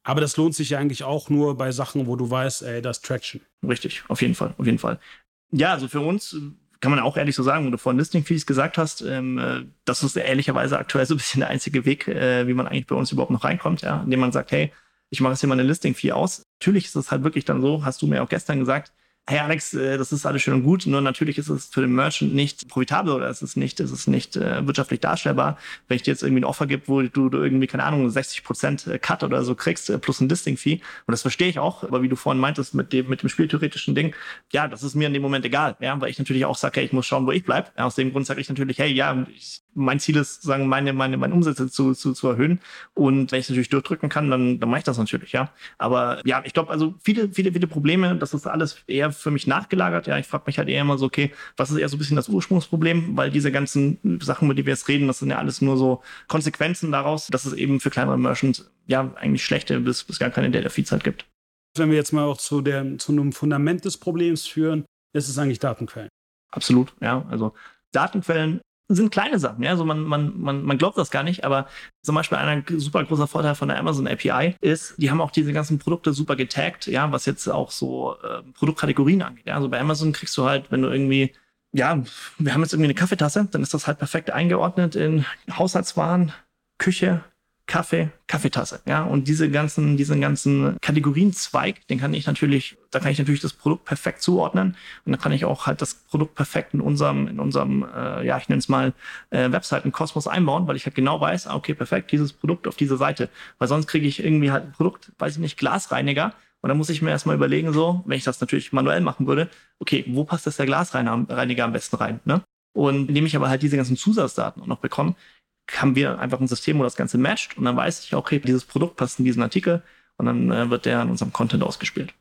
Aber das lohnt sich ja eigentlich auch nur bei Sachen, wo du weißt, ey, das ist Traction. Richtig, auf jeden Fall, auf jeden Fall. Ja, also für uns kann man auch ehrlich so sagen, wo du vorhin Listing Fees gesagt hast, ähm, äh, das ist ehrlicherweise aktuell so ein bisschen der einzige Weg, äh, wie man eigentlich bei uns überhaupt noch reinkommt, ja, indem man sagt, hey, ich mache jetzt hier mal eine Listing-Fee aus. Natürlich ist es halt wirklich dann so, hast du mir auch gestern gesagt, hey Alex, äh, das ist alles schön und gut, nur natürlich ist es für den Merchant nicht profitabel oder es ist nicht, es ist nicht äh, wirtschaftlich darstellbar, wenn ich dir jetzt irgendwie ein Offer gebe, wo du, du irgendwie, keine Ahnung, 60 Prozent äh, Cut oder so kriegst, äh, plus ein Listing-Fee. Und das verstehe ich auch, aber wie du vorhin meintest mit dem, mit dem spieltheoretischen Ding, ja, das ist mir in dem Moment egal, ja, weil ich natürlich auch sage, hey, ich muss schauen, wo ich bleib. Ja, aus dem Grund sage ich natürlich, hey, ja, ich, mein Ziel ist, sagen, meine, meine, meine Umsätze zu, zu, zu erhöhen. Und wenn ich es natürlich durchdrücken kann, dann, dann mache ich das natürlich, ja. Aber ja, ich glaube, also viele, viele, viele Probleme, das ist alles eher für mich nachgelagert. Ja, ich frage mich halt eher immer so, okay, was ist eher so ein bisschen das Ursprungsproblem? Weil diese ganzen Sachen, über die wir jetzt reden, das sind ja alles nur so Konsequenzen daraus, dass es eben für kleinere Merchants ja eigentlich schlechte bis, bis gar keine Data Feeds halt gibt. Wenn wir jetzt mal auch zu, der, zu einem Fundament des Problems führen, ist es eigentlich Datenquellen. Absolut, ja. Also Datenquellen sind kleine Sachen. Ja, also man, man, man, man glaubt das gar nicht, aber zum Beispiel ein super großer Vorteil von der Amazon API ist, die haben auch diese ganzen Produkte super getaggt, ja, was jetzt auch so äh, Produktkategorien angeht. Ja, also bei Amazon kriegst du halt, wenn du irgendwie ja, wir haben jetzt irgendwie eine Kaffeetasse, dann ist das halt perfekt eingeordnet in Haushaltswaren, Küche, Kaffee, Kaffeetasse, ja. Und diese ganzen, diesen ganzen Kategorienzweig, den kann ich natürlich, da kann ich natürlich das Produkt perfekt zuordnen und dann kann ich auch halt das Produkt perfekt in unserem, in unserem, äh, ja, ich nenne es mal äh, Webseitenkosmos einbauen, weil ich halt genau weiß, ah, okay, perfekt, dieses Produkt auf dieser Seite, weil sonst kriege ich irgendwie halt ein Produkt, weiß ich nicht, Glasreiniger und dann muss ich mir erstmal überlegen, so, wenn ich das natürlich manuell machen würde, okay, wo passt das der Glasreiniger am besten rein, ne? Und indem ich aber halt diese ganzen Zusatzdaten auch noch bekomme, haben wir einfach ein System, wo das Ganze matcht und dann weiß ich, okay, dieses Produkt passt in diesen Artikel und dann äh, wird der in unserem Content ausgespielt.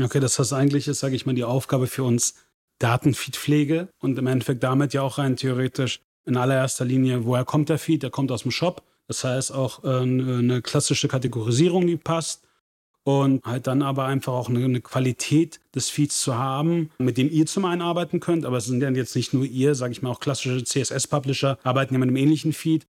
Okay, das heißt eigentlich ist, sage ich mal, die Aufgabe für uns Datenfeed-Pflege und im Endeffekt damit ja auch rein theoretisch in allererster Linie, woher kommt der Feed? Der kommt aus dem Shop. Das heißt auch äh, eine klassische Kategorisierung, die passt und halt dann aber einfach auch eine, Qualität des Feeds zu haben, mit dem ihr zum einen arbeiten könnt, aber es sind ja jetzt nicht nur ihr, sage ich mal, auch klassische CSS-Publisher arbeiten ja mit einem ähnlichen Feed.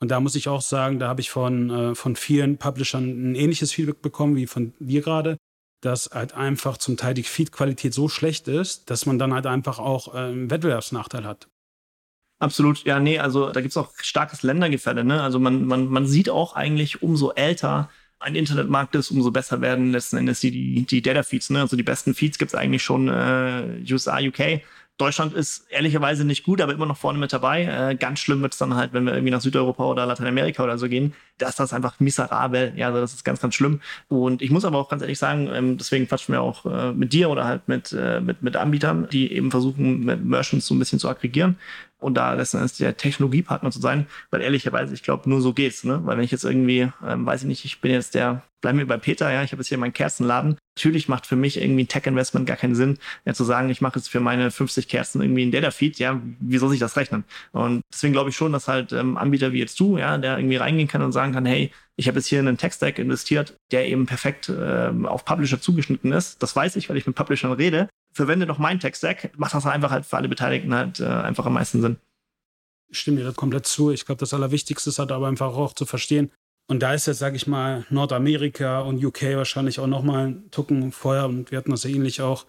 Und da muss ich auch sagen, da habe ich von, äh, von vielen Publishern ein ähnliches Feedback bekommen wie von dir gerade, dass halt einfach zum Teil die Feed-Qualität so schlecht ist, dass man dann halt einfach auch äh, einen Wettbewerbsnachteil hat. Absolut, ja, nee, also da gibt es auch starkes Ländergefälle. Ne? Also man, man, man sieht auch eigentlich, umso älter ein Internetmarkt ist, umso besser werden letzten Endes die, die, die Data Feeds. Ne? Also die besten Feeds gibt es eigentlich schon äh, USA, UK. Deutschland ist ehrlicherweise nicht gut, aber immer noch vorne mit dabei. Äh, ganz schlimm wird es dann halt, wenn wir irgendwie nach Südeuropa oder Lateinamerika oder so gehen. Da ist das einfach miserabel. Ja, also das ist ganz, ganz schlimm. Und ich muss aber auch ganz ehrlich sagen, ähm, deswegen quatschen wir auch äh, mit dir oder halt mit, äh, mit, mit Anbietern, die eben versuchen, mit Merchants so ein bisschen zu aggregieren und da letztendlich der Technologiepartner zu sein, weil ehrlicherweise, ich glaube, nur so geht's, ne? Weil wenn ich jetzt irgendwie, ähm, weiß ich nicht, ich bin jetzt der, bleiben wir bei Peter, ja, ich habe jetzt hier meinen Kerzenladen. Natürlich macht für mich irgendwie Tech-Investment gar keinen Sinn, ja, zu sagen, ich mache jetzt für meine 50 Kerzen irgendwie ein Data-Feed, ja, wie soll sich das rechnen? Und deswegen glaube ich schon, dass halt ähm, Anbieter wie jetzt du, ja, der irgendwie reingehen kann und sagen kann, hey, ich habe jetzt hier in einen Tech-Stack investiert, der eben perfekt äh, auf Publisher zugeschnitten ist. Das weiß ich, weil ich mit Publishern rede verwende doch mein Tech-Stack, macht das einfach halt für alle Beteiligten halt äh, einfach am meisten Sinn. Ich stimme dir das komplett zu. Ich glaube, das Allerwichtigste ist halt aber einfach auch zu verstehen. Und da ist jetzt, sage ich mal, Nordamerika und UK wahrscheinlich auch nochmal ein Tucken vorher. Und wir hatten das ja ähnlich auch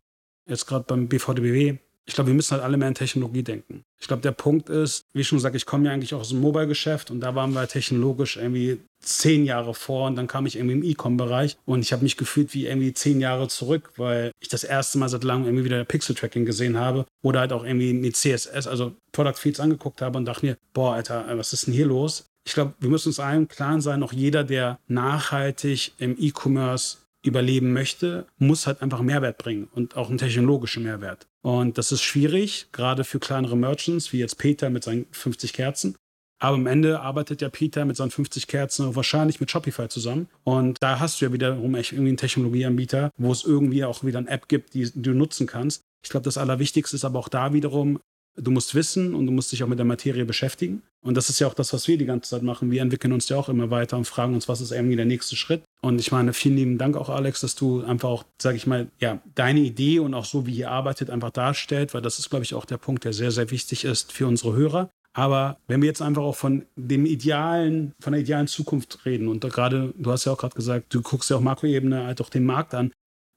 jetzt gerade beim BVDBW ich glaube, wir müssen halt alle mehr in Technologie denken. Ich glaube, der Punkt ist, wie schon gesagt, ich komme ja eigentlich auch aus dem Mobile-Geschäft und da waren wir technologisch irgendwie zehn Jahre vor und dann kam ich irgendwie im E-Com-Bereich und ich habe mich gefühlt wie irgendwie zehn Jahre zurück, weil ich das erste Mal seit langem irgendwie wieder Pixel-Tracking gesehen habe oder halt auch irgendwie mit CSS, also Product Feeds angeguckt habe und dachte mir, boah, Alter, was ist denn hier los? Ich glaube, wir müssen uns allen klar sein, auch jeder, der nachhaltig im E-Commerce überleben möchte, muss halt einfach Mehrwert bringen und auch einen technologischen Mehrwert. Und das ist schwierig, gerade für kleinere Merchants, wie jetzt Peter mit seinen 50 Kerzen. Aber am Ende arbeitet ja Peter mit seinen 50 Kerzen wahrscheinlich mit Shopify zusammen. Und da hast du ja wiederum echt irgendwie einen Technologieanbieter, wo es irgendwie auch wieder eine App gibt, die, du nutzen kannst. Ich glaube, das Allerwichtigste ist aber auch da wiederum, du musst wissen und du musst dich auch mit der Materie beschäftigen. Und das ist ja auch das, was wir die ganze Zeit machen. Wir entwickeln uns ja auch immer weiter und fragen uns, was ist irgendwie der nächste Schritt. Und ich meine, vielen lieben Dank auch, Alex, dass du einfach auch, sage ich mal, ja, deine Idee und auch so, wie ihr arbeitet, einfach darstellt, weil das ist, glaube ich, auch der Punkt, der sehr, sehr wichtig ist für unsere Hörer. Aber wenn wir jetzt einfach auch von dem idealen, von der idealen Zukunft reden und gerade, du hast ja auch gerade gesagt, du guckst ja auch Makroebene halt auch den Markt an.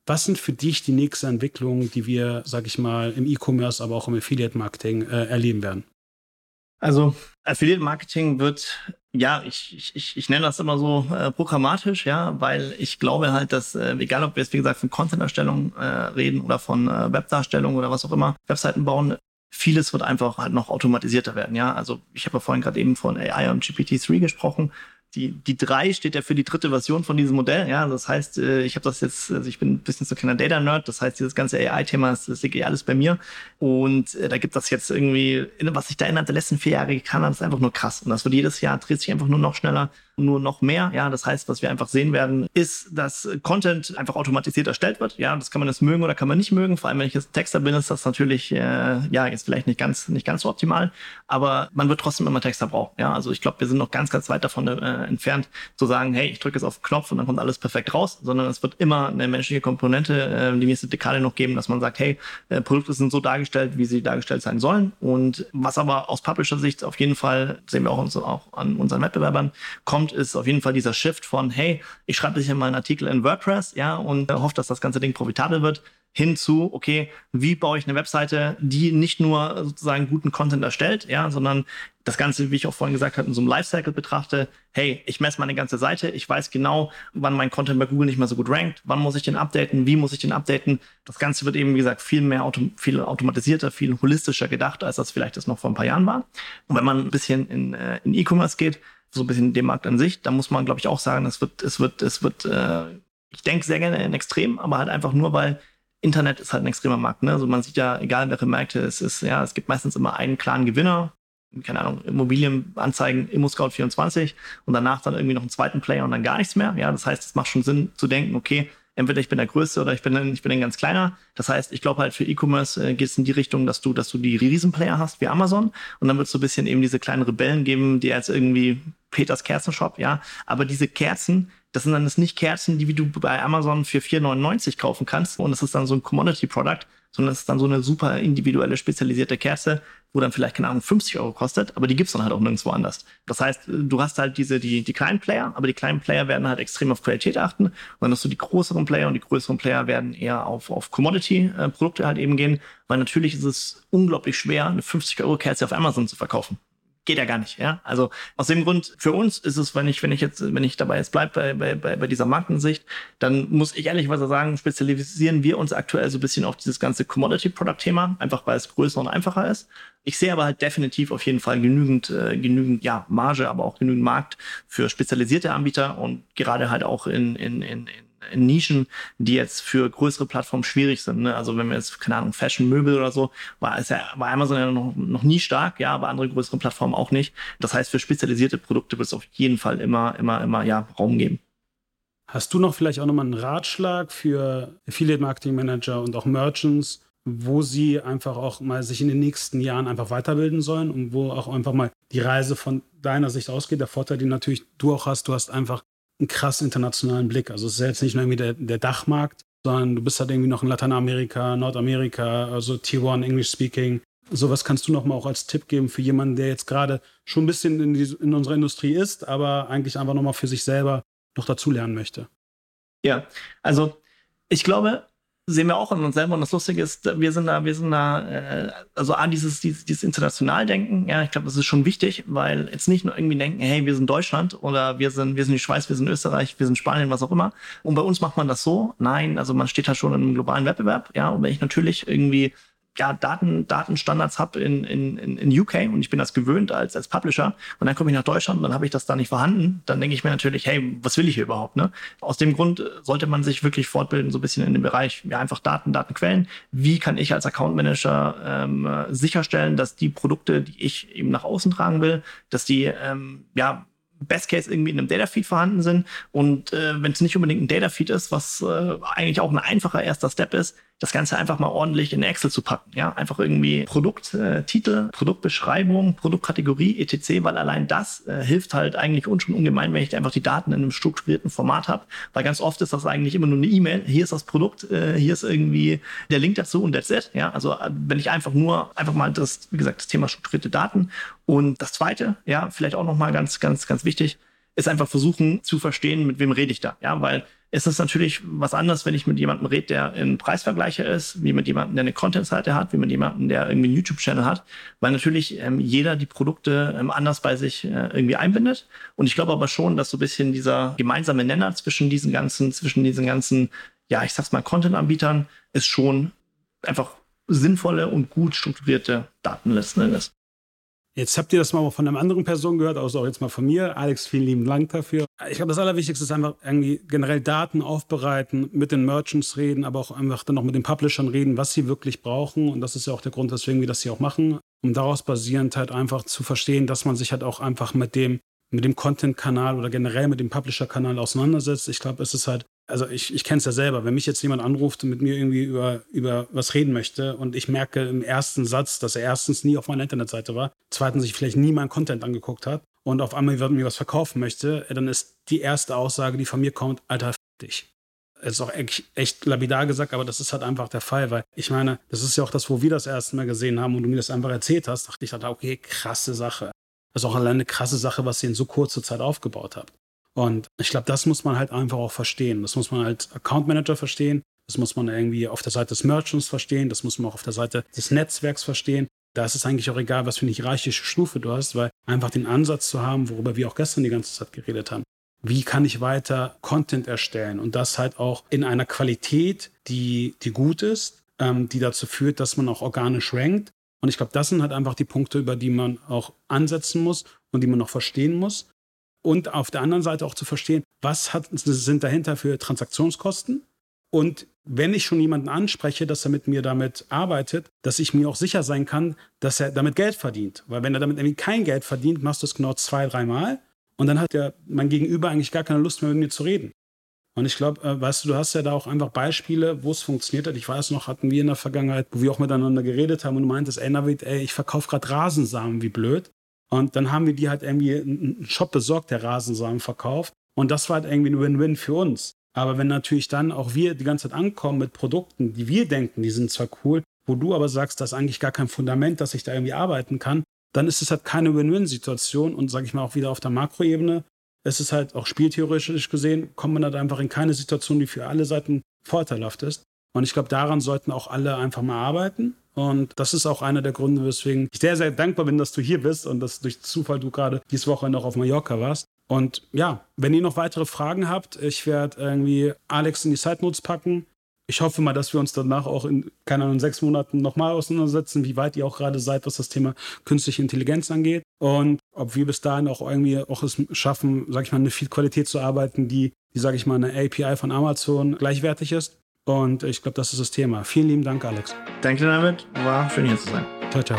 Was sind für dich die nächste Entwicklung, die wir, sag ich mal, im E-Commerce, aber auch im Affiliate-Marketing äh, erleben werden? Also Affiliate-Marketing wird, ja, ich, ich, ich nenne das immer so äh, programmatisch, ja, weil ich glaube halt, dass, äh, egal ob wir jetzt, wie gesagt, von Content-Erstellung äh, reden oder von äh, Webdarstellung oder was auch immer, Webseiten bauen, vieles wird einfach halt noch automatisierter werden. Ja, also ich habe ja vorhin gerade eben von AI und GPT-3 gesprochen die, die drei steht ja für die dritte Version von diesem Modell. Ja, das heißt, äh, ich habe das jetzt, also ich bin ein bisschen so kleiner Data-Nerd, das heißt, dieses ganze AI-Thema, das, liegt eh alles bei mir. Und äh, da gibt das jetzt irgendwie, was sich da innerhalb der letzten vier Jahre getan hat, ist einfach nur krass. Und das wird jedes Jahr, dreht sich einfach nur noch schneller nur noch mehr. Ja, das heißt, was wir einfach sehen werden, ist, dass Content einfach automatisiert erstellt wird. Ja, das kann man jetzt mögen oder kann man nicht mögen. Vor allem, wenn ich jetzt Texter bin, ist das natürlich, äh, ja, jetzt vielleicht nicht ganz, nicht ganz so optimal. Aber man wird trotzdem immer Texter brauchen. Ja, also ich glaube, wir sind noch ganz, ganz weit davon äh, entfernt, zu sagen, hey, ich drücke jetzt auf den Knopf und dann kommt alles perfekt raus, sondern es wird immer eine menschliche Komponente, äh, die nächste Dekade noch geben, dass man sagt, hey, äh, Produkte sind so dargestellt, wie sie dargestellt sein sollen. Und was aber aus Publisher-Sicht auf jeden Fall, sehen wir auch, uns, auch an unseren Wettbewerbern, kommt, kommt, ist auf jeden Fall dieser Shift von, hey, ich schreibe hier mal einen Artikel in WordPress, ja, und hoffe, dass das ganze Ding profitabel wird, hin zu, okay, wie baue ich eine Webseite, die nicht nur sozusagen guten Content erstellt, ja, sondern das Ganze, wie ich auch vorhin gesagt habe, in so einem Lifecycle betrachte, hey, ich messe meine ganze Seite, ich weiß genau, wann mein Content bei Google nicht mehr so gut rankt, wann muss ich den updaten, wie muss ich den updaten. Das Ganze wird eben, wie gesagt, viel mehr, auto viel automatisierter, viel holistischer gedacht, als das vielleicht das noch vor ein paar Jahren war. Und wenn man ein bisschen in, äh, in E-Commerce geht, so ein bisschen dem Markt an sich. Da muss man, glaube ich, auch sagen, es wird, es wird, es wird, äh, ich denke sehr gerne in Extrem, aber halt einfach nur, weil Internet ist halt ein extremer Markt. Ne? Also man sieht ja, egal welche Märkte es ist, ja, es gibt meistens immer einen klaren Gewinner. Keine Ahnung, Immobilienanzeigen, ImmoScout24 und danach dann irgendwie noch einen zweiten Player und dann gar nichts mehr. Ja, das heißt, es macht schon Sinn zu denken, okay, entweder ich bin der Größte oder ich bin, ich bin ein ganz kleiner. Das heißt, ich glaube halt für E-Commerce äh, geht es in die Richtung, dass du, dass du die Riesenplayer hast wie Amazon und dann wird es so ein bisschen eben diese kleinen Rebellen geben, die jetzt irgendwie Peters Kerzenshop, ja. Aber diese Kerzen, das sind dann das nicht Kerzen, die wie du bei Amazon für 4,99 kaufen kannst und das ist dann so ein Commodity-Product, sondern es ist dann so eine super individuelle, spezialisierte Kerze, wo dann vielleicht, keine Ahnung, 50 Euro kostet, aber die gibt's dann halt auch nirgendwo anders. Das heißt, du hast halt diese, die, die kleinen Player, aber die kleinen Player werden halt extrem auf Qualität achten. Und dann hast du die größeren Player und die größeren Player werden eher auf, auf Commodity-Produkte halt eben gehen, weil natürlich ist es unglaublich schwer, eine 50 Euro Kerze auf Amazon zu verkaufen geht ja gar nicht. Ja? Also aus dem Grund, für uns ist es, wenn ich, wenn ich jetzt, wenn ich dabei jetzt bleibe bei, bei, bei, bei dieser Markensicht, dann muss ich ehrlicherweise sagen, spezialisieren wir uns aktuell so ein bisschen auf dieses ganze Commodity-Product-Thema, einfach weil es größer und einfacher ist. Ich sehe aber halt definitiv auf jeden Fall genügend, äh, genügend ja, Marge, aber auch genügend Markt für spezialisierte Anbieter und gerade halt auch in, in, in, in Nischen, die jetzt für größere Plattformen schwierig sind. Ne? Also wenn wir jetzt, keine Ahnung, Fashion, Möbel oder so, war, ist ja, war Amazon ja noch, noch nie stark, ja, aber andere größere Plattformen auch nicht. Das heißt, für spezialisierte Produkte wird es auf jeden Fall immer, immer, immer, ja, Raum geben. Hast du noch vielleicht auch nochmal einen Ratschlag für Affiliate Marketing Manager und auch Merchants, wo sie einfach auch mal sich in den nächsten Jahren einfach weiterbilden sollen und wo auch einfach mal die Reise von deiner Sicht ausgeht? Der Vorteil, den natürlich du auch hast, du hast einfach einen krass internationalen Blick. Also es ist jetzt nicht nur irgendwie der, der Dachmarkt, sondern du bist halt irgendwie noch in Lateinamerika, Nordamerika, also Tier 1 English Speaking. Sowas kannst du noch mal auch als Tipp geben für jemanden, der jetzt gerade schon ein bisschen in, die, in unserer Industrie ist, aber eigentlich einfach noch mal für sich selber noch dazulernen möchte. Ja, also ich glaube, sehen wir auch an uns selber. Und das Lustige ist, wir sind da, wir sind da, äh, also A, dieses, dieses, dieses Internationaldenken, ja, ich glaube, das ist schon wichtig, weil jetzt nicht nur irgendwie denken, hey, wir sind Deutschland oder wir sind, wir sind die Schweiz, wir sind Österreich, wir sind Spanien, was auch immer. Und bei uns macht man das so. Nein, also man steht halt schon in einem globalen Wettbewerb, ja, und wenn ich natürlich irgendwie ja, Daten, Datenstandards habe in, in, in UK und ich bin das gewöhnt als, als Publisher und dann komme ich nach Deutschland und dann habe ich das da nicht vorhanden, dann denke ich mir natürlich, hey, was will ich hier überhaupt? Ne? Aus dem Grund sollte man sich wirklich fortbilden, so ein bisschen in dem Bereich, ja, einfach Daten, Datenquellen. Wie kann ich als Account Manager ähm, sicherstellen, dass die Produkte, die ich eben nach außen tragen will, dass die ähm, ja Best Case irgendwie in einem Datafeed vorhanden sind. Und äh, wenn es nicht unbedingt ein Datafeed ist, was äh, eigentlich auch ein einfacher erster Step ist, das Ganze einfach mal ordentlich in Excel zu packen. Ja, einfach irgendwie Produkttitel, äh, Produktbeschreibung, Produktkategorie, etc., weil allein das äh, hilft halt eigentlich uns schon ungemein, wenn ich einfach die Daten in einem strukturierten Format habe. Weil ganz oft ist das eigentlich immer nur eine E-Mail. Hier ist das Produkt, äh, hier ist irgendwie der Link dazu und that's it. Ja, also äh, wenn ich einfach nur, einfach mal das, wie gesagt, das Thema strukturierte Daten. Und das zweite, ja, vielleicht auch nochmal ganz, ganz, ganz wichtig, ist einfach versuchen zu verstehen, mit wem rede ich da. Ja, weil ist es natürlich was anderes, wenn ich mit jemandem rede, der ein Preisvergleicher ist, wie mit jemandem, der eine Content-Seite hat, wie mit jemandem, der irgendwie einen YouTube-Channel hat, weil natürlich ähm, jeder die Produkte ähm, anders bei sich äh, irgendwie einbindet. Und ich glaube aber schon, dass so ein bisschen dieser gemeinsame Nenner zwischen diesen ganzen, zwischen diesen ganzen, ja, ich sag's mal, Content-Anbietern ist schon einfach sinnvolle und gut strukturierte Datenlisten ist. Jetzt habt ihr das mal von einer anderen Person gehört, also auch jetzt mal von mir. Alex, vielen lieben Dank dafür. Ich glaube, das Allerwichtigste ist einfach irgendwie generell Daten aufbereiten, mit den Merchants reden, aber auch einfach dann noch mit den Publishern reden, was sie wirklich brauchen. Und das ist ja auch der Grund, weswegen wir das hier auch machen, um daraus basierend halt einfach zu verstehen, dass man sich halt auch einfach mit dem mit dem Content-Kanal oder generell mit dem Publisher-Kanal auseinandersetzt. Ich glaube, es ist halt also ich, ich kenne es ja selber, wenn mich jetzt jemand anruft und mit mir irgendwie über, über was reden möchte und ich merke im ersten Satz, dass er erstens nie auf meiner Internetseite war, zweitens sich vielleicht nie meinen Content angeguckt hat und auf einmal mir was verkaufen möchte, dann ist die erste Aussage, die von mir kommt, Alter, f dich. Das ist auch echt, echt lapidar gesagt, aber das ist halt einfach der Fall, weil ich meine, das ist ja auch das, wo wir das erste Mal gesehen haben und du mir das einfach erzählt hast, dachte ich, okay, krasse Sache. Das ist auch alleine eine krasse Sache, was ihr in so kurzer Zeit aufgebaut habt. Und ich glaube, das muss man halt einfach auch verstehen. Das muss man als Account Manager verstehen. Das muss man irgendwie auf der Seite des Merchants verstehen. Das muss man auch auf der Seite des Netzwerks verstehen. Da ist es eigentlich auch egal, was für eine hierarchische Stufe du hast, weil einfach den Ansatz zu haben, worüber wir auch gestern die ganze Zeit geredet haben. Wie kann ich weiter Content erstellen? Und das halt auch in einer Qualität, die, die gut ist, ähm, die dazu führt, dass man auch organisch rankt. Und ich glaube, das sind halt einfach die Punkte, über die man auch ansetzen muss und die man noch verstehen muss und auf der anderen Seite auch zu verstehen, was hat, sind dahinter für Transaktionskosten und wenn ich schon jemanden anspreche, dass er mit mir damit arbeitet, dass ich mir auch sicher sein kann, dass er damit Geld verdient. Weil wenn er damit irgendwie kein Geld verdient, machst du es genau zwei, dreimal und dann hat ja mein Gegenüber eigentlich gar keine Lust mehr mit mir zu reden. Und ich glaube, äh, weißt du, du hast ja da auch einfach Beispiele, wo es funktioniert hat. Ich weiß noch, hatten wir in der Vergangenheit, wo wir auch miteinander geredet haben und du meintest, ey Navid, ey, ich verkaufe gerade Rasensamen, wie blöd. Und dann haben wir die halt irgendwie einen Shop besorgt, der Rasensamen verkauft. Und das war halt irgendwie ein Win-Win für uns. Aber wenn natürlich dann auch wir die ganze Zeit ankommen mit Produkten, die wir denken, die sind zwar cool, wo du aber sagst, das ist eigentlich gar kein Fundament, dass ich da irgendwie arbeiten kann, dann ist es halt keine Win-Win-Situation. Und sage ich mal auch wieder auf der Makroebene, es ist halt auch spieltheoretisch gesehen, kommt man halt einfach in keine Situation, die für alle Seiten vorteilhaft ist. Und ich glaube, daran sollten auch alle einfach mal arbeiten. Und das ist auch einer der Gründe, weswegen ich sehr, sehr dankbar bin, dass du hier bist und dass durch Zufall du gerade diese Woche noch auf Mallorca warst. Und ja, wenn ihr noch weitere Fragen habt, ich werde irgendwie Alex in die Side Notes packen. Ich hoffe mal, dass wir uns danach auch in, keine Ahnung, sechs Monaten nochmal auseinandersetzen, wie weit ihr auch gerade seid, was das Thema künstliche Intelligenz angeht. Und ob wir bis dahin auch irgendwie auch es schaffen, sag ich mal, eine viel Qualität zu arbeiten, die, die sage ich mal, eine API von Amazon gleichwertig ist. Und ich glaube, das ist das Thema. Vielen lieben Dank, Alex. Danke damit. War schön hier zu sein. Ciao, ciao.